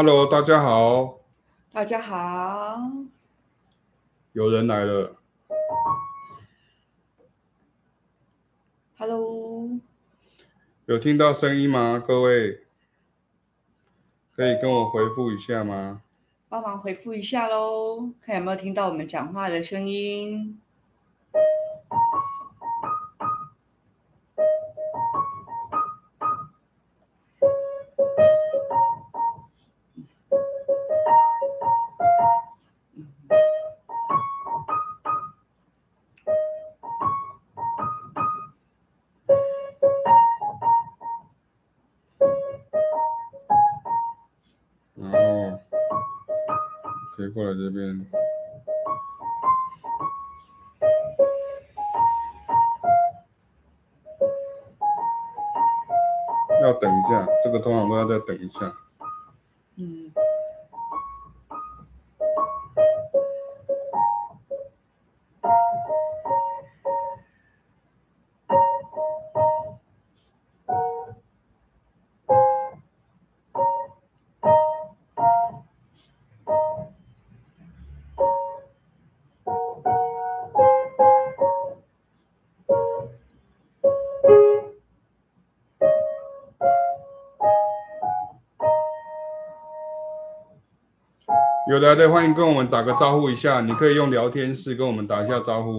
Hello，大家好。大家好。有人来了。Hello。有听到声音吗？各位，可以跟我回复一下吗？帮忙回复一下喽，看有没有听到我们讲话的声音。过来这边，要等一下，这个通常都要再等一下。有来的欢迎跟我们打个招呼一下，你可以用聊天室跟我们打一下招呼。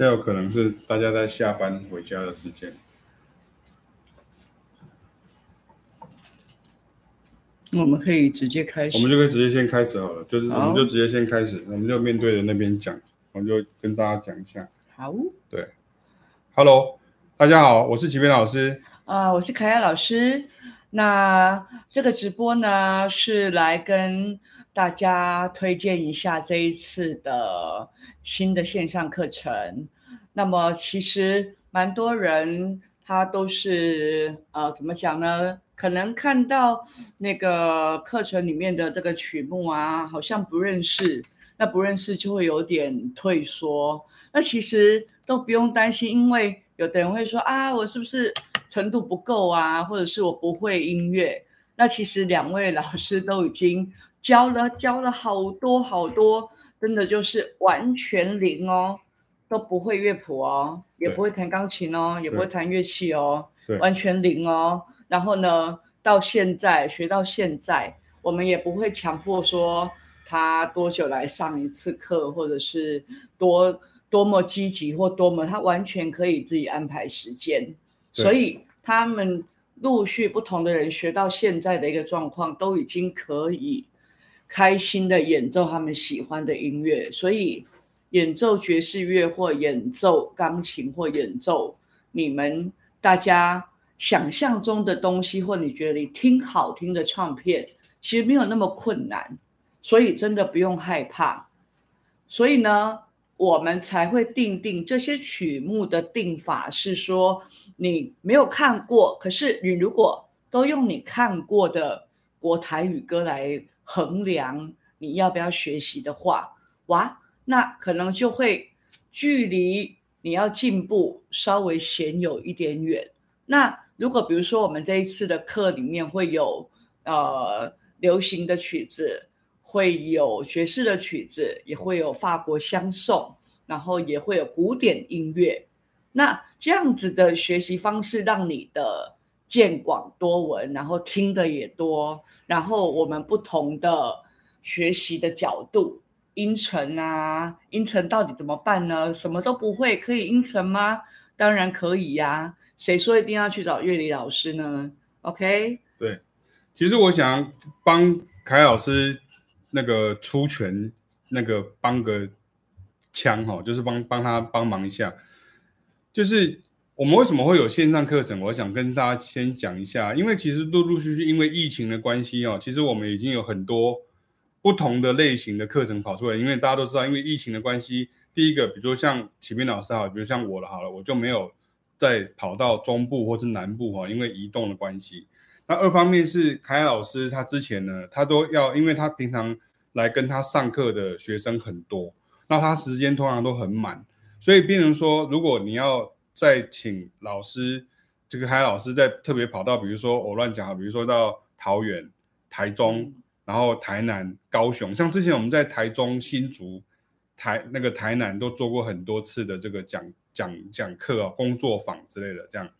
这有可能是大家在下班回家的时间。我们可以直接开始。我们就可以直接先开始好了，就是我们就直接先开始，我们就面对着那边讲，我们就跟大家讲一下。好。对。Hello，大家好，我是齐边老师。啊、呃，我是凯亚老师。那这个直播呢，是来跟大家推荐一下这一次的新的线上课程。那么其实蛮多人他都是呃怎么讲呢？可能看到那个课程里面的这个曲目啊，好像不认识，那不认识就会有点退缩。那其实都不用担心，因为有的人会说啊，我是不是程度不够啊，或者是我不会音乐？那其实两位老师都已经教了教了好多好多，真的就是完全零哦。都不会乐谱哦，也不会弹钢琴哦，也不会弹乐器哦，完全零哦。然后呢，到现在学到现在，我们也不会强迫说他多久来上一次课，或者是多多么积极或多么，他完全可以自己安排时间。所以他们陆续不同的人学到现在的一个状况，都已经可以。开心的演奏他们喜欢的音乐，所以演奏爵士乐或演奏钢琴或演奏你们大家想象中的东西，或你觉得你听好听的唱片，其实没有那么困难，所以真的不用害怕。所以呢，我们才会定定这些曲目的定法是说，你没有看过，可是你如果都用你看过的国台语歌来。衡量你要不要学习的话，哇，那可能就会距离你要进步稍微显有一点远。那如果比如说我们这一次的课里面会有呃流行的曲子，会有爵士的曲子，也会有法国香颂，然后也会有古典音乐。那这样子的学习方式，让你的。见广多闻，然后听的也多，然后我们不同的学习的角度，音程啊，音程到底怎么办呢？什么都不会，可以音程吗？当然可以呀、啊，谁说一定要去找乐理老师呢？OK？对，其实我想帮凯老师那个出拳，那个帮个枪哈，就是帮帮他帮忙一下，就是。我们为什么会有线上课程？我想跟大家先讲一下，因为其实陆陆续续因为疫情的关系哦，其实我们已经有很多不同的类型的课程跑出来。因为大家都知道，因为疫情的关系，第一个，比如说像启明老师好，比如像我了好了，我就没有再跑到中部或是南部哈，因为移动的关系。那二方面是凯老师他之前呢，他都要，因为他平常来跟他上课的学生很多，那他时间通常都很满，所以变成说，如果你要再请老师，这个海老师再特别跑到，比如说我乱讲，比如说到桃园、台中，然后台南、高雄，像之前我们在台中、新竹、台那个台南都做过很多次的这个讲讲讲课啊、工作坊之类的，这样。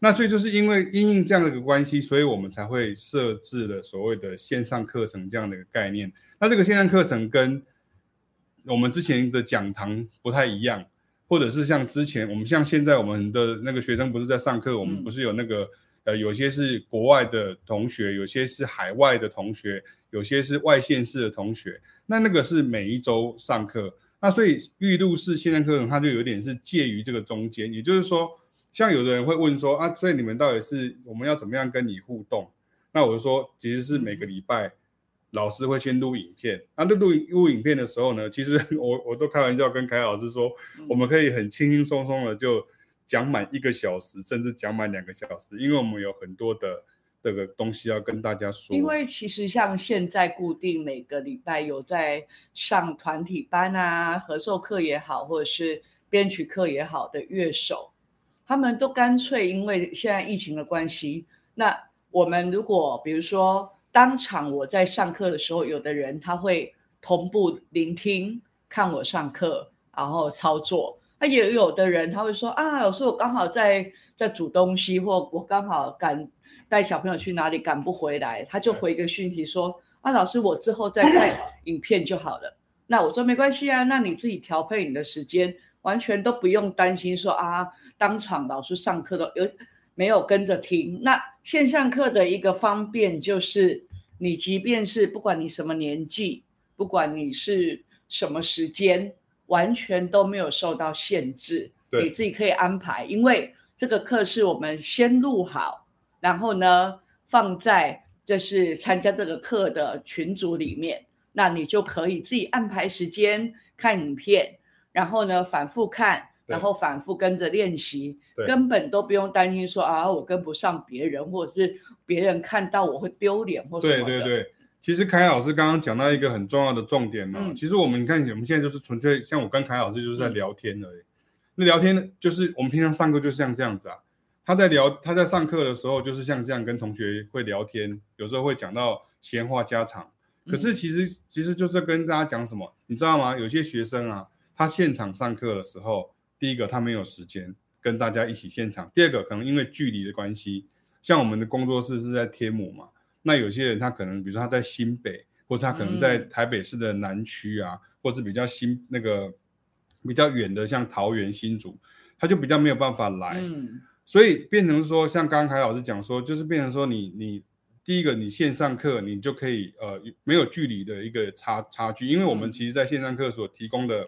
那所以就是因为因应这样的一个关系，所以我们才会设置了所谓的线上课程这样的一个概念。那这个线上课程跟我们之前的讲堂不太一样。或者是像之前我们像现在我们的那个学生不是在上课，我们不是有那个呃，有些是国外的同学，有些是海外的同学，有些是外县市的同学。那那个是每一周上课，那所以预录式线上课程它就有点是介于这个中间。也就是说，像有的人会问说啊，所以你们到底是我们要怎么样跟你互动？那我就说，其实是每个礼拜。老师会先录影片，那录录录影片的时候呢，其实 我我都开玩笑跟凯老师说，嗯、我们可以很轻轻松松的就讲满一个小时，甚至讲满两个小时，因为我们有很多的这个东西要跟大家说。因为其实像现在固定每个礼拜有在上团体班啊、合奏课也好，或者是编曲课也好的乐手，他们都干脆因为现在疫情的关系，那我们如果比如说。当场我在上课的时候，有的人他会同步聆听看我上课，然后操作。那也有的人他会说啊，老师我刚好在在煮东西，或我刚好赶带小朋友去哪里赶不回来，他就回个讯息说啊，老师我之后再 看影片就好了。那我说没关系啊，那你自己调配你的时间，完全都不用担心说啊，当场老师上课都有。没有跟着听，那线上课的一个方便就是，你即便是不管你什么年纪，不管你是什么时间，完全都没有受到限制，对，你自己可以安排。因为这个课是我们先录好，然后呢放在就是参加这个课的群组里面，那你就可以自己安排时间看影片，然后呢反复看。然后反复跟着练习，根本都不用担心说啊，我跟不上别人，或者是别人看到我会丢脸或什么的。对对对，其实凯老师刚刚讲到一个很重要的重点嘛。嗯、其实我们看，我们现在就是纯粹像我跟凯老师就是在聊天而已。嗯、那聊天就是我们平常上课就是像这样子啊。他在聊，他在上课的时候就是像这样跟同学会聊天，有时候会讲到闲话家常。可是其实、嗯、其实就是跟大家讲什么，你知道吗？有些学生啊。他现场上课的时候，第一个他没有时间跟大家一起现场，第二个可能因为距离的关系，像我们的工作室是在天母嘛，那有些人他可能比如说他在新北，或者他可能在台北市的南区啊，嗯、或是比较新那个比较远的像桃园新竹，他就比较没有办法来，嗯、所以变成说像刚刚凯老师讲说，就是变成说你你。第一个，你线上课你就可以呃没有距离的一个差差距，因为我们其实在线上课所提供的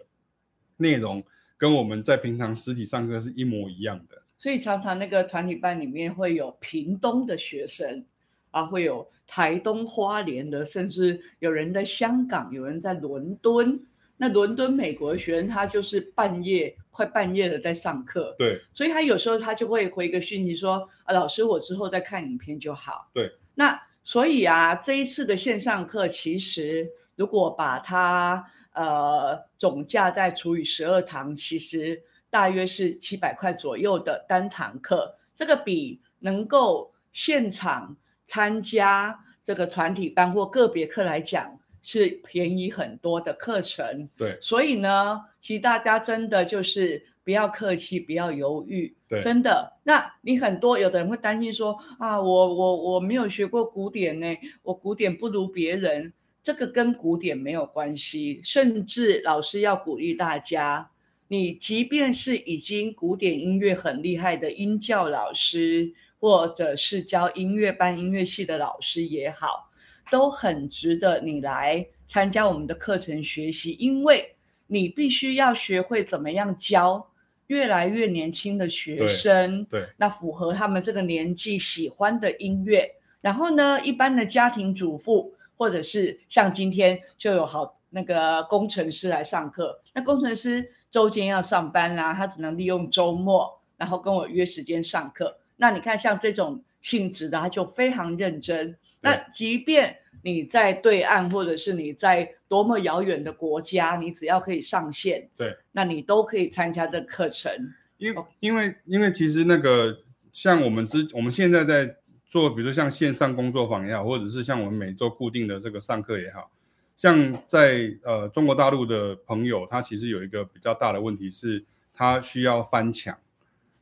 内容跟我们在平常实体上课是一模一样的。所以常常那个团体班里面会有屏东的学生啊，会有台东花莲的，甚至有人在香港，有人在伦敦。那伦敦美国的学生他就是半夜快半夜的在上课，对，所以他有时候他就会回一个讯息说啊，老师我之后再看影片就好，对。那所以啊，这一次的线上课，其实如果把它呃总价再除以十二堂，其实大约是七百块左右的单堂课。这个比能够现场参加这个团体班或个别课来讲，是便宜很多的课程。对，所以呢，其实大家真的就是。不要客气，不要犹豫，对，真的。那你很多有的人会担心说啊，我我我没有学过古典呢，我古典不如别人。这个跟古典没有关系，甚至老师要鼓励大家，你即便是已经古典音乐很厉害的音教老师，或者是教音乐班、音乐系的老师也好，都很值得你来参加我们的课程学习，因为你必须要学会怎么样教。越来越年轻的学生，对，对，那符合他们这个年纪喜欢的音乐。然后呢，一般的家庭主妇，或者是像今天就有好那个工程师来上课。那工程师周间要上班啦，他只能利用周末，然后跟我约时间上课。那你看，像这种性质的，他就非常认真。那即便你在对岸，或者是你在多么遥远的国家，你只要可以上线，对，那你都可以参加这课程。因为因为因为其实那个像我们之我们现在在做，比如说像线上工作坊也好，或者是像我们每周固定的这个上课也好，像在呃中国大陆的朋友，他其实有一个比较大的问题是，他需要翻墙。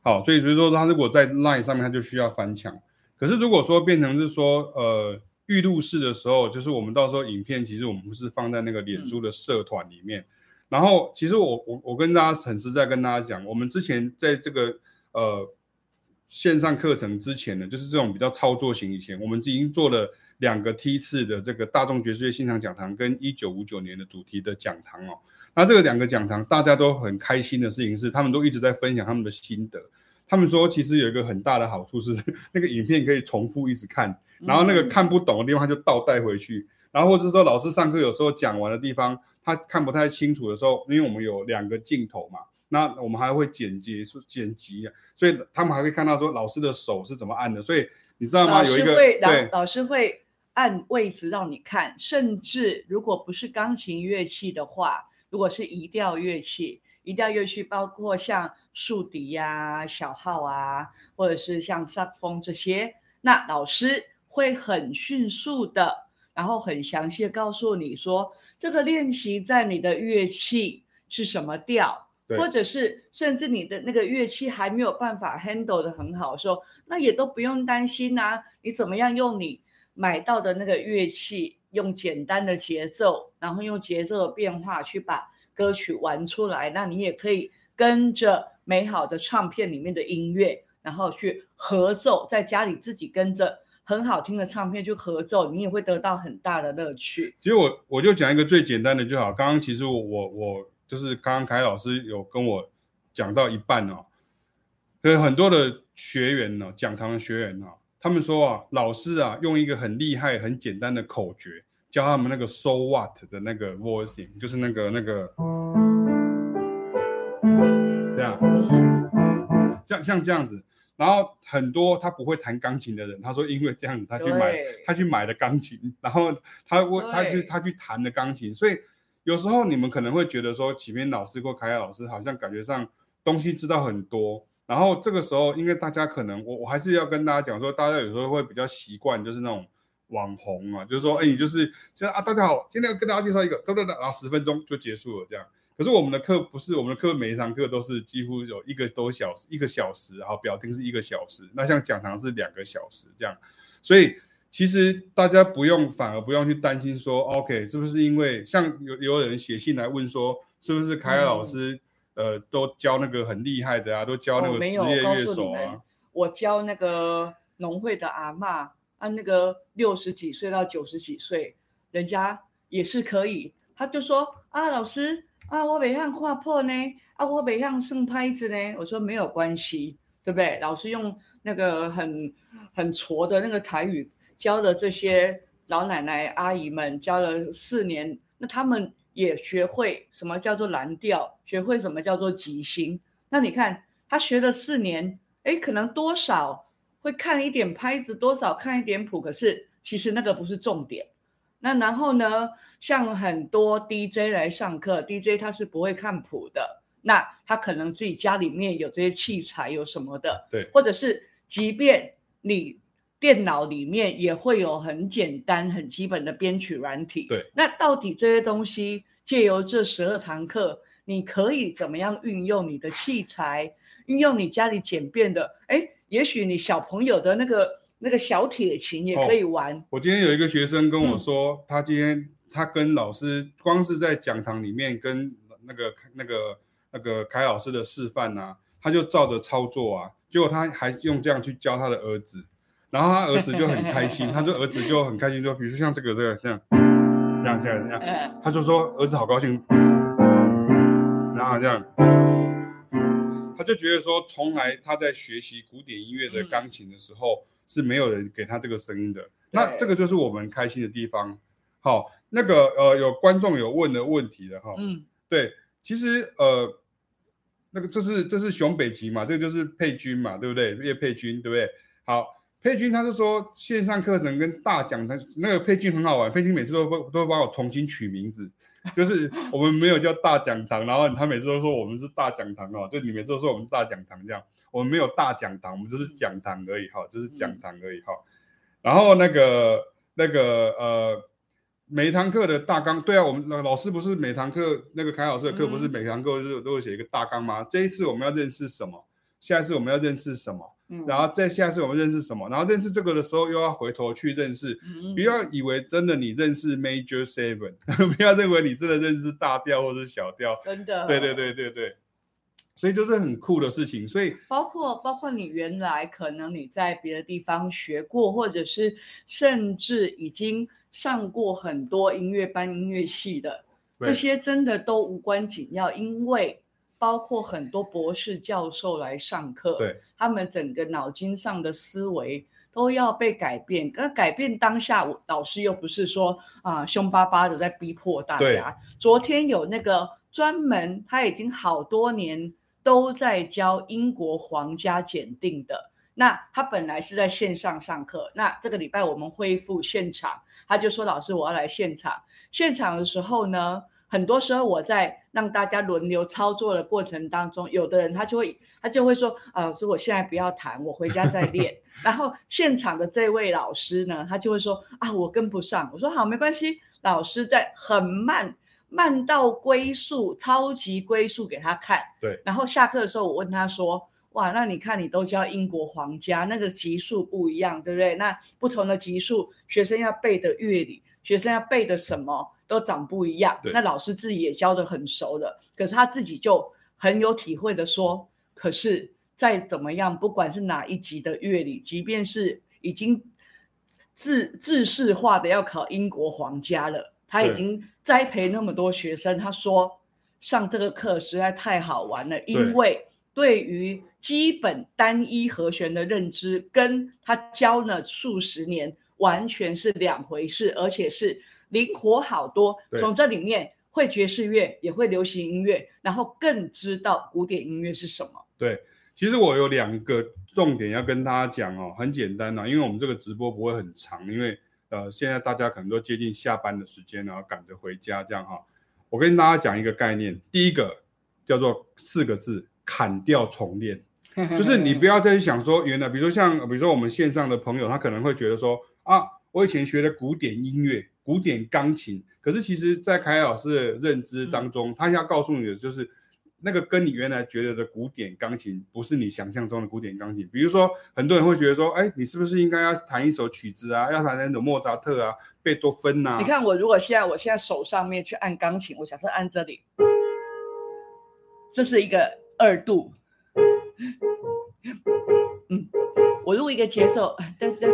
好，所以比如说他如果在 Line 上面，他就需要翻墙。可是如果说变成是说呃。预录式的时候，就是我们到时候影片，其实我们不是放在那个脸书的社团里面。嗯、然后，其实我我我跟大家很实在跟大家讲，我们之前在这个呃线上课程之前呢，就是这种比较操作型以前，我们已经做了两个梯次的这个大众爵士乐现场讲堂跟一九五九年的主题的讲堂哦。那这个两个讲堂，大家都很开心的事情是，他们都一直在分享他们的心得。他们说，其实有一个很大的好处是，那个影片可以重复一直看。然后那个看不懂的地方，他就倒带回去。然后或者说老师上课有时候讲完的地方，他看不太清楚的时候，因为我们有两个镜头嘛，那我们还会剪辑、剪辑啊，所以他们还会看到说老师的手是怎么按的。所以你知道吗？有一个对，老师会按位置让你看。甚至如果不是钢琴乐器的话，如果是移调乐器，移调乐器包括像竖笛呀、小号啊，或者是像萨克风这些，那老师。会很迅速的，然后很详细的告诉你说，这个练习在你的乐器是什么调，或者是甚至你的那个乐器还没有办法 handle 的很好的时候，那也都不用担心啊。你怎么样用你买到的那个乐器，用简单的节奏，然后用节奏的变化去把歌曲玩出来，那你也可以跟着美好的唱片里面的音乐，然后去合奏，在家里自己跟着。很好听的唱片去合奏，你也会得到很大的乐趣。其实我我就讲一个最简单的就好。刚刚其实我我我就是刚刚凯老师有跟我讲到一半哦，所以很多的学员呢，讲堂的学员啊，他们说啊，老师啊用一个很厉害、很简单的口诀教他们那个 So what 的那个 voicing，就是那个那个，这样，像像这样子。然后很多他不会弹钢琴的人，他说因为这样子，他去买他去买了钢琴，然后他问他去他去弹了钢琴，所以有时候你们可能会觉得说启明老师或凯凯老师好像感觉上东西知道很多，然后这个时候因为大家可能我我还是要跟大家讲说，大家有时候会比较习惯就是那种网红啊，就是说哎你就是现在啊大家好，今天要跟大家介绍一个，对对对，然后十分钟就结束了这样。可是我们的课不是，我们的课每一堂课都是几乎有一个多小时，一个小时，然后表定是一个小时，那像讲堂是两个小时这样，所以其实大家不用，反而不用去担心说，OK，是不是因为像有有人写信来问说，是不是凯尔老师、嗯、呃都教那个很厉害的啊，都教那个职业乐手啊？哦、我教那个农会的阿嬷，啊，那个六十几岁到九十几岁，人家也是可以，他就说啊，老师。啊，我北向画破呢，啊，我北向生拍子呢。我说没有关系，对不对？老师用那个很很挫的那个台语教的这些老奶奶阿姨们教了四年，那他们也学会什么叫做蓝调，学会什么叫做即兴。那你看他学了四年，哎，可能多少会看一点拍子，多少看一点谱，可是其实那个不是重点。那然后呢，像很多 DJ 来上课，DJ 他是不会看谱的，那他可能自己家里面有这些器材，有什么的，对，或者是即便你电脑里面也会有很简单、很基本的编曲软体，对。那到底这些东西借由这十二堂课，你可以怎么样运用你的器材，运用你家里简便的？哎，也许你小朋友的那个。那个小铁琴也可以玩。哦，我今天有一个学生跟我说，嗯、他今天他跟老师光是在讲堂里面跟那个那个那个凯老师的示范啊，他就照着操作啊，结果他还用这样去教他的儿子，然后他儿子就很开心，他就儿子就很开心，就比如说像这个这个这样这样这样这样，他就说儿子好高兴，然后这样，他就觉得说，从来他在学习古典音乐的钢琴的时候。嗯是没有人给他这个声音的，那这个就是我们开心的地方。好，那个呃，有观众有问的问题的哈，嗯，对，其实呃，那个这是这是熊北极嘛，这个就是佩君嘛，对不对？叶佩君，对不对？好，佩君他是说线上课程跟大讲堂，那个佩君很好玩，佩君每次都会都会帮我重新取名字。就是我们没有叫大讲堂，然后他每次都说我们是大讲堂哦，就你每次都说我们是大讲堂这样，我们没有大讲堂，我们就是讲堂而已哈，就是讲堂而已哈。然后那个那个呃，每一堂课的大纲，对啊，我们那老师不是每堂课那个凯老师的课不是每堂课都都会写一个大纲吗？这一次我们要认识什么？下一次我们要认识什么？然后再下次我们认识什么？然后认识这个的时候，又要回头去认识。不要以为真的你认识 Major Seven，不要认为你真的认识大调或者小调。真的。对对对对对。所以就是很酷的事情。所以包括包括你原来可能你在别的地方学过，或者是甚至已经上过很多音乐班、音乐系的，这些真的都无关紧要，因为。包括很多博士教授来上课，对，他们整个脑筋上的思维都要被改变。可改变当下，老师又不是说啊凶巴巴的在逼迫大家。昨天有那个专门，他已经好多年都在教英国皇家检定的。那他本来是在线上上课，那这个礼拜我们恢复现场，他就说：“老师，我要来现场。”现场的时候呢，很多时候我在让大家轮流操作的过程当中，有的人他就会他就会说啊，老师，我现在不要弹，我回家再 练。然后现场的这位老师呢，他就会说啊，我跟不上。我说好，没关系，老师在很慢，慢到龟速，超级龟速给他看。对。然后下课的时候，我问他说，哇，那你看你都教英国皇家，那个级数不一样，对不对？那不同的级数，学生要背的乐理，学生要背的什么？都长不一样，那老师自己也教的很熟了，可是他自己就很有体会的说，可是再怎么样，不管是哪一级的乐理，即便是已经自制式化的要考英国皇家了，他已经栽培那么多学生，他说上这个课实在太好玩了，因为对于基本单一和弦的认知，跟他教了数十年完全是两回事，而且是。灵活好多，从这里面会爵士乐，也会流行音乐，然后更知道古典音乐是什么。对，其实我有两个重点要跟大家讲哦，很简单啊，因为我们这个直播不会很长，因为呃现在大家可能都接近下班的时间，然后赶着回家这样哈。我跟大家讲一个概念，第一个叫做四个字：砍掉重练，就是你不要再去想说原来，比如说像比如说我们线上的朋友，他可能会觉得说啊，我以前学的古典音乐。古典钢琴。可是其实，在凯老师的认知当中，他要告诉你的就是。那个跟你原来觉得的古典钢琴不是你想象中的古典钢琴。比如说，很多人会觉得说，哎，你是不是应该要弹一首曲子啊？要弹那种莫扎特啊、贝多芬呐？你看我如果现在我现在手上面去按钢琴，我假设按这里，这是一个二度。嗯，我录一个节奏，噔，噔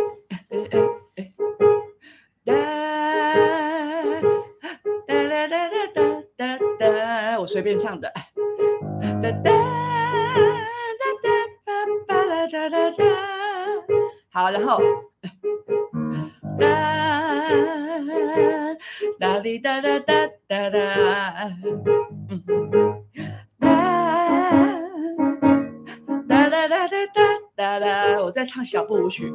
好，然后哒哒滴哒哒哒哒哒，嗯，哒哒哒哒哒哒哒，我在唱小步舞曲，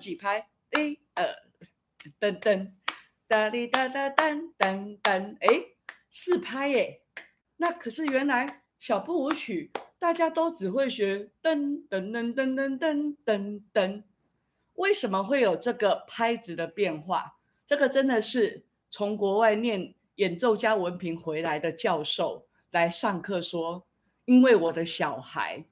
几拍？一二，噔噔，哒哩哒哒噔噔噔，哎，四拍耶。那可是原来小步舞曲。大家都只会学噔噔噔噔噔噔噔噔，为什么会有这个拍子的变化？这个真的是从国外念演奏家文凭回来的教授来上课说，因为我的小孩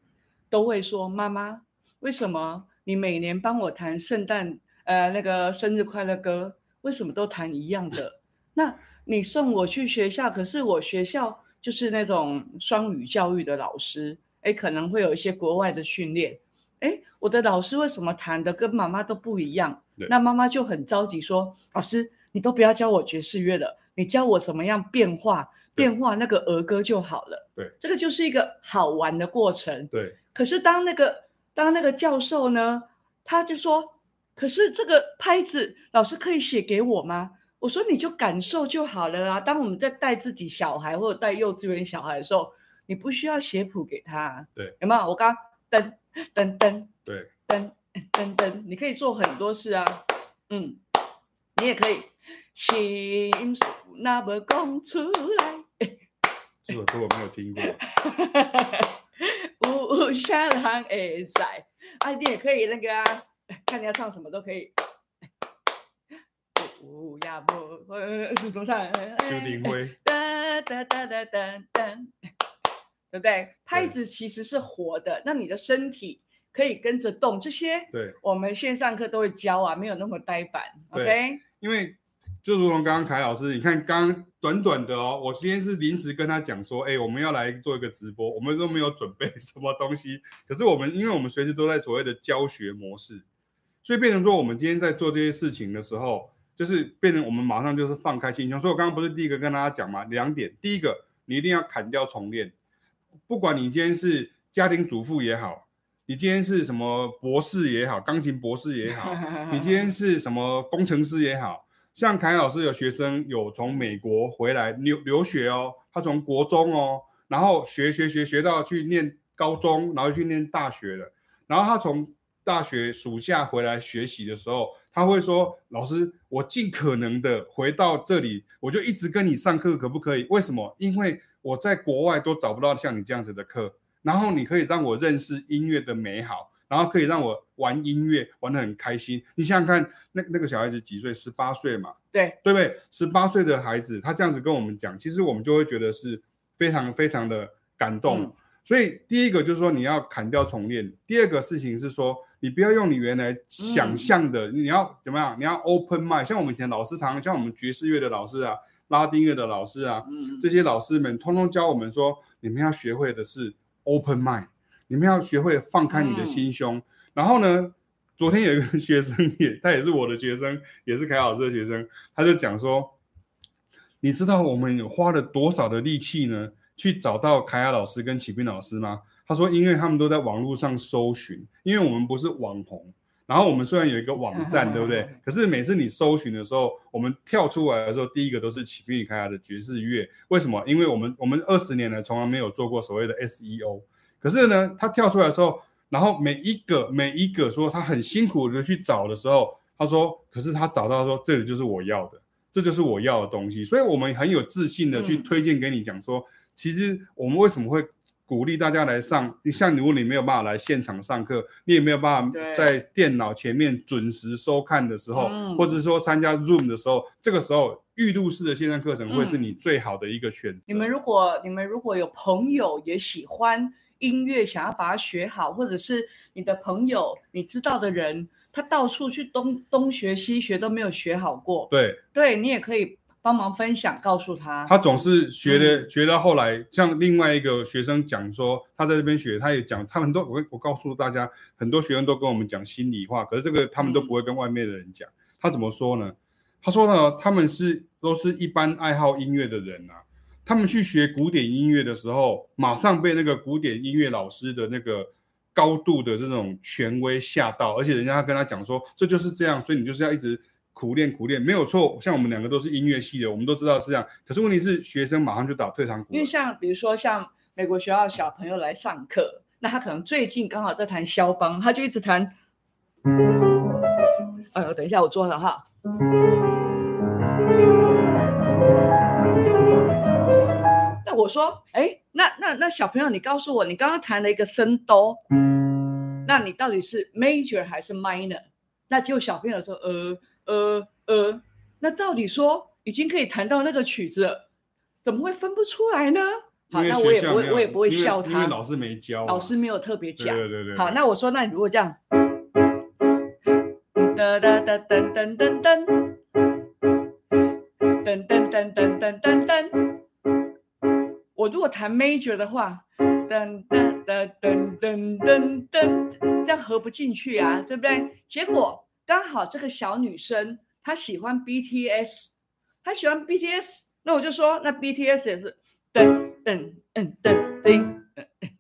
都会说，妈妈，为什么你每年帮我弹圣诞呃那个生日快乐歌，为什么都弹一样的？那你送我去学校，可是我学校。就是那种双语教育的老师，哎，可能会有一些国外的训练，哎，我的老师为什么弹的跟妈妈都不一样？那妈妈就很着急说：“老师，你都不要教我爵士乐了，你教我怎么样变化变化那个儿歌就好了。”对，这个就是一个好玩的过程。对，可是当那个当那个教授呢，他就说：“可是这个拍子，老师可以写给我吗？”我说你就感受就好了啊！当我们在带自己小孩或者带幼稚园小孩的时候，你不需要写谱给他。对，有没有？我刚刚噔噔噔，对，噔噔噔，你可以做很多事啊。嗯，你也可以心事那么讲出来。这首歌我没有听过。无下人会知。啊，你也可以那个啊，看你要唱什么都可以。不要不，是多少？邱廷辉。哒哒哒哒哒哒，对不对？拍子其实是活的，那你的身体可以跟着动。这些，对，我们线上课都会教啊，没有那么呆板。OK。因为就如同刚刚凯老师，你看刚刚短短的哦，我今天是临时跟他讲说，哎，我们要来做一个直播，我们都没有准备 什么东西。可是我们，因为我们随时都在所谓的教学模式，所以变成说，我们今天在做这些事情的时候。就是变成我们马上就是放开心胸，所以我刚刚不是第一个跟大家讲嘛，两点，第一个你一定要砍掉重练，不管你今天是家庭主妇也好，你今天是什么博士也好，钢琴博士也好，你今天是什么工程师也好，像凯老师有学生有从美国回来留留学哦，他从国中哦，然后学学学学到去念高中，然后去念大学了，然后他从大学暑假回来学习的时候。他会说：“老师，我尽可能的回到这里，我就一直跟你上课，可不可以？为什么？因为我在国外都找不到像你这样子的课，然后你可以让我认识音乐的美好，然后可以让我玩音乐玩得很开心。你想想看，那那个小孩子几岁？十八岁嘛，对对不对？十八岁的孩子，他这样子跟我们讲，其实我们就会觉得是非常非常的感动。嗯。所以第一个就是说你要砍掉重练，第二个事情是说。”你不要用你原来想象的，嗯、你要怎么样？你要 open mind。像我们以前老师常常，像我们爵士乐的老师啊，拉丁乐的老师啊，嗯、这些老师们通通教我们说，你们要学会的是 open mind，你们要学会放开你的心胸。嗯、然后呢，昨天有一个 学生也，他也是我的学生，也是凯老师的学生，他就讲说，你知道我们花了多少的力气呢，去找到凯亚老师跟启斌老师吗？他说：“因为他们都在网络上搜寻，因为我们不是网红，然后我们虽然有一个网站，对不对？可是每次你搜寻的时候，我们跳出来的时候，第一个都是启斌与凯雅的爵士乐。为什么？因为我们我们二十年来从来没有做过所谓的 SEO。可是呢，他跳出来的时候，然后每一个每一个说他很辛苦的去找的时候，他说，可是他找到说这里就是我要的，这就是我要的东西。所以我们很有自信的去推荐给你讲说，其实我们为什么会。鼓励大家来上，像如果你没有办法来现场上课，你也没有办法在电脑前面准时收看的时候，或者说参加 Zoom 的时候，这个时候预录式的线上课程会是你最好的一个选择。你们如果你们如果有朋友也喜欢音乐，想要把它学好，或者是你的朋友你知道的人，他到处去东东学西学都没有学好过，对，对你也可以。帮忙分享，告诉他。他总是学的，嗯、学到后来，像另外一个学生讲说，他在这边学，他也讲，他很多，我我告诉大家，很多学生都跟我们讲心里话，可是这个他们都不会跟外面的人讲。嗯、他怎么说呢？他说呢，他们是都是一般爱好音乐的人啊，他们去学古典音乐的时候，马上被那个古典音乐老师的那个高度的这种权威吓到，而且人家跟他讲说，这就是这样，所以你就是要一直。苦练苦练没有错，像我们两个都是音乐系的，我们都知道是这样。可是问题是，学生马上就打退堂鼓。因为像比如说像美国学校小朋友来上课，那他可能最近刚好在弹肖邦，他就一直弹。哎呦，等一下我坐了哈。我说，哎，那那那小朋友，你告诉我，你刚刚弹了一个升哆，那你到底是 major 还是 minor？那结果小朋友说，呃。呃呃，那照理说已经可以弹到那个曲子了，怎么会分不出来呢？好，那我也不会，我也不会笑他，因为老师没教，老师没有特别讲。对对对。好，那我说，那你如果这样，哒哒哒噔噔噔噔，噔噔噔噔噔噔噔，我如果弹 major 的话，噔噔噔噔噔噔噔，这样合不进去啊，对不对？结果。刚好这个小女生她喜欢 BTS，她喜欢 BTS，那我就说那 BTS 也是噔噔噔噔噔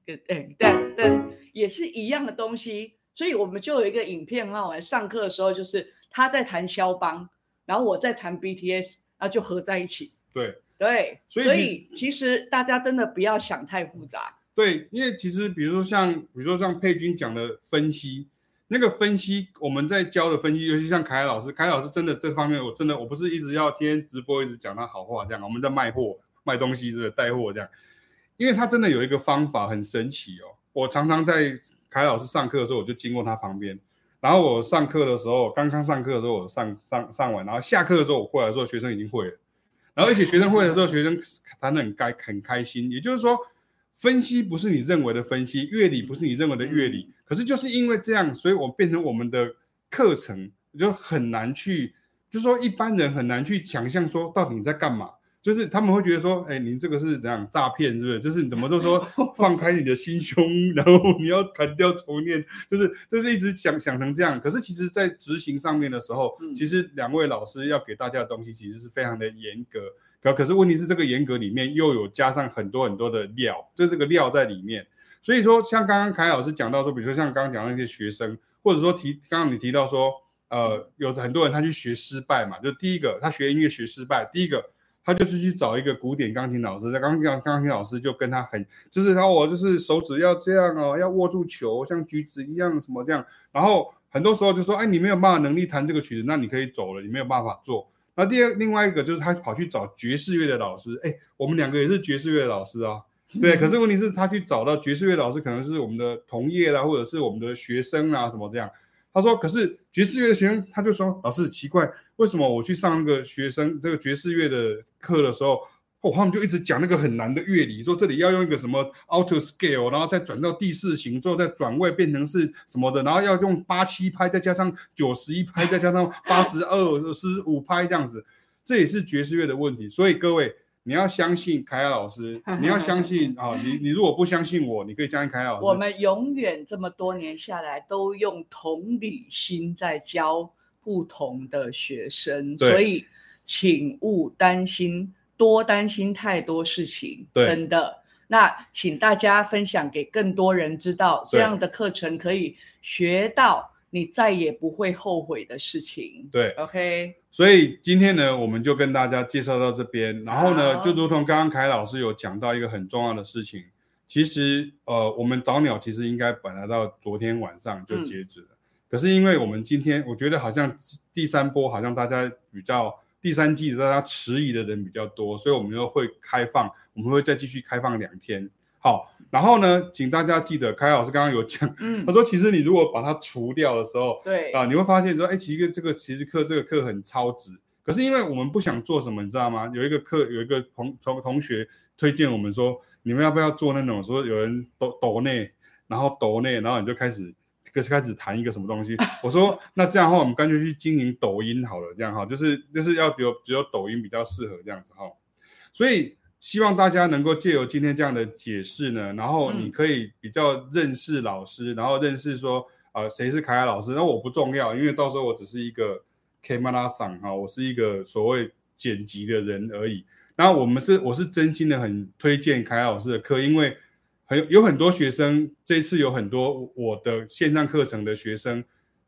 噔噔噔，也是一样的东西，所以我们就有一个影片很好玩。上课的时候就是他在弹肖邦，然后我在弹 BTS，然后就合在一起。对对，所以，所以其实大家真的不要想太复杂。对，因为其实比如说像比如说像佩君讲的分析。那个分析，我们在教的分析，尤其像凯凯老师，凯凯老师真的这方面，我真的我不是一直要今天直播一直讲他好话这样，我们在卖货卖东西是不是带货这样，因为他真的有一个方法很神奇哦。我常常在凯凯老师上课的时候，我就经过他旁边，然后我上课的时候，刚刚上课的时候我上上上完，然后下课的时候我过来的时候，学生已经会了，然后而且学生会的时候，学生谈得很开很开心，也就是说。分析不是你认为的分析，乐理不是你认为的乐理，可是就是因为这样，所以我变成我们的课程就很难去，就是说一般人很难去想象说到底你在干嘛，就是他们会觉得说，哎，你这个是怎样诈骗，是不是？就是你怎么都说 放开你的心胸，然后你要砍掉重念，就是就是一直想想成这样。可是其实，在执行上面的时候，其实两位老师要给大家的东西其实是非常的严格。可可是问题是，这个严格里面又有加上很多很多的料，就这个料在里面。所以说，像刚刚凯老师讲到说，比如说像刚刚讲的那些学生，或者说提刚刚你提到说，呃，有很多人他去学失败嘛，就第一个他学音乐学失败，第一个他就是去找一个古典钢琴老师，那钢琴钢钢琴老师就跟他很，就是他我就是手指要这样哦，要握住球，像橘子一样什么这样，然后很多时候就说，哎，你没有办法能力弹这个曲子，那你可以走了，你没有办法做。那第二另外一个就是他跑去找爵士乐的老师，哎，我们两个也是爵士乐的老师啊，对。可是问题是，他去找到爵士乐老师，可能是我们的同业啦，或者是我们的学生啊，什么这样。他说，可是爵士乐的学生，他就说，老师奇怪，为什么我去上那个学生这个爵士乐的课的时候？哦，他们就一直讲那个很难的乐理，说这里要用一个什么 alto scale，然后再转到第四型之后再转位变成是什么的，然后要用八七拍，再加上九十一拍，再加上八十二十五拍这样子，这也是爵士乐的问题。所以各位，你要相信凯亚老师，你要相信啊、哦，你你如果不相信我，你可以相信凯亚老师。我们永远这么多年下来都用同理心在教不同的学生，所以请勿担心。多担心太多事情，对真的。那请大家分享给更多人知道，这样的课程可以学到你再也不会后悔的事情。对，OK。所以今天呢，我们就跟大家介绍到这边。然后呢，就如同刚刚凯老师有讲到一个很重要的事情，其实呃，我们早鸟其实应该本来到昨天晚上就截止了，嗯、可是因为我们今天，我觉得好像第三波好像大家比较第三季大家迟疑的人比较多，所以我们又会开放，我们会再继续开放两天。好，然后呢，请大家记得，凯老师刚刚有讲，嗯，他说其实你如果把它除掉的时候，对啊，你会发现说，哎，其实这个其实课这个课很超值，可是因为我们不想做什么，你知道吗？有一个课有一个同同同学推荐我们说，你们要不要做那种说有人抖抖内，然后抖内，然后你就开始开始开始谈一个什么东西。我说那这样的话，我们干脆去经营抖音好了，这样哈，就是就是要只有只有抖音比较适合这样子哈，所以。希望大家能够借由今天这样的解释呢，然后你可以比较认识老师，嗯、然后认识说，呃，谁是凯凯老师？那我不重要，因为到时候我只是一个 Kmana 桑哈，我是一个所谓剪辑的人而已。那我们是，我是真心的很推荐凯凯老师的课，因为很有很多学生，这次有很多我的线上课程的学生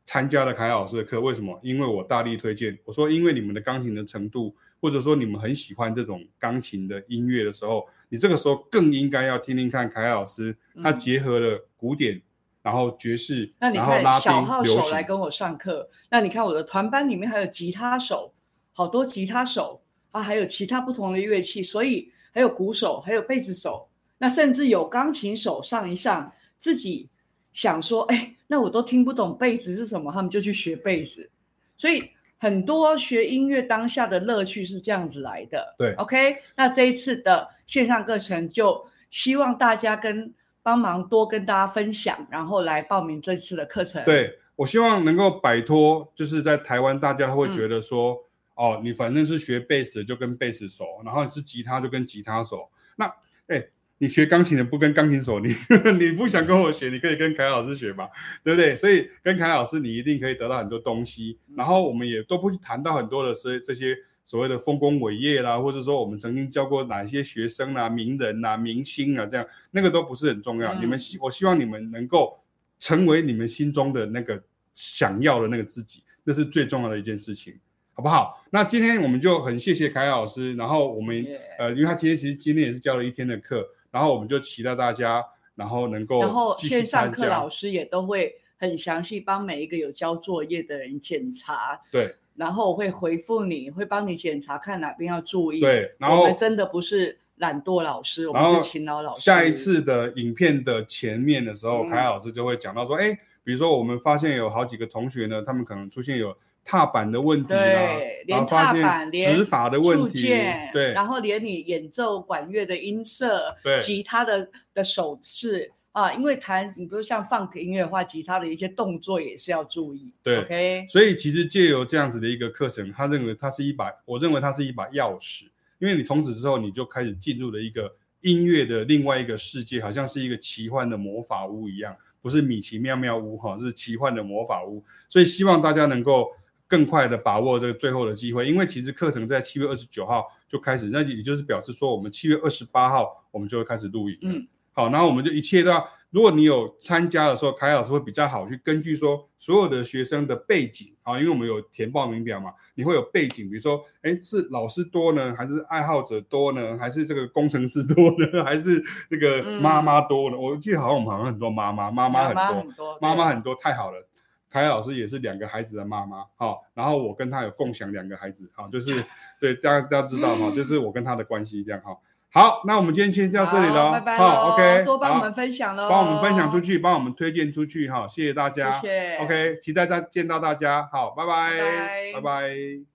参加了凯凯老师的课，为什么？因为我大力推荐，我说因为你们的钢琴的程度。或者说你们很喜欢这种钢琴的音乐的时候，你这个时候更应该要听听看凯凯老师，他结合了古典，嗯、然后爵士，那你看小号手来跟我上课，那你看我的团班里面还有吉他手，好多吉他手啊，还有其他不同的乐器，所以还有鼓手，还有贝斯手，那甚至有钢琴手上一上，自己想说，哎，那我都听不懂贝斯是什么，他们就去学贝斯，所以。很多学音乐当下的乐趣是这样子来的，对，OK，那这一次的线上课程就希望大家跟帮忙多跟大家分享，然后来报名这次的课程。对，我希望能够摆脱，就是在台湾大家会觉得说，嗯、哦，你反正是学贝斯就跟贝斯熟，然后你是吉他就跟吉他手，那，哎。你学钢琴的不跟钢琴手，你 你不想跟我学，你可以跟凯老师学嘛，对不对？所以跟凯老师，你一定可以得到很多东西。然后我们也都不去谈到很多的这这些所谓的丰功伟业啦，或者说我们曾经教过哪一些学生啊、名人啊、明星啊，这样那个都不是很重要。嗯、你们希我希望你们能够成为你们心中的那个想要的那个自己，那是最重要的一件事情。好不好？那今天我们就很谢谢凯老师，然后我们.呃，因为他今天其实今天也是教了一天的课。然后我们就期待大家，然后能够，然后线上课老师也都会很详细帮每一个有交作业的人检查，对，然后我会回复你，会帮你检查看哪边要注意，对，然后我们真的不是懒惰老师，我们是勤劳老师。下一次的影片的前面的时候，凯老师就会讲到说，哎、嗯，比如说我们发现有好几个同学呢，他们可能出现有。踏板的问题啦，连踏板、连指法的问题，对，然后连你演奏管乐的音色，对，吉他的的手势啊，因为弹你比如像 funk 音乐的话，吉他的一些动作也是要注意，对，OK。所以其实借由这样子的一个课程，他认为它是一把，我认为它是一把钥匙，因为你从此之后你就开始进入了一个音乐的另外一个世界，好像是一个奇幻的魔法屋一样，不是米奇妙妙屋哈，是奇幻的魔法屋。所以希望大家能够。更快的把握这个最后的机会，因为其实课程在七月二十九号就开始，那也就是表示说，我们七月二十八号我们就会开始录影。嗯，好，然后我们就一切都要，如果你有参加的时候，凯老师会比较好去根据说所有的学生的背景啊，因为我们有填报名表嘛，你会有背景，比如说，哎，是老师多呢，还是爱好者多呢，还是这个工程师多呢，还是这个妈妈多呢？嗯、我记得好像我们好像很多妈妈，妈妈很多，妈妈很多，妈妈很多，太好了。凯老师也是两个孩子的妈妈，好，然后我跟他有共享两个孩子，好，就是 对大家大家知道哈，就是我跟他的关系这样哈。好，那我们今天先到这里了，拜拜，好，OK，多帮我们分享喽，帮我们分享出去，帮我们推荐出去哈，谢谢大家，谢谢，OK，期待再见到大家，好，拜拜，拜拜。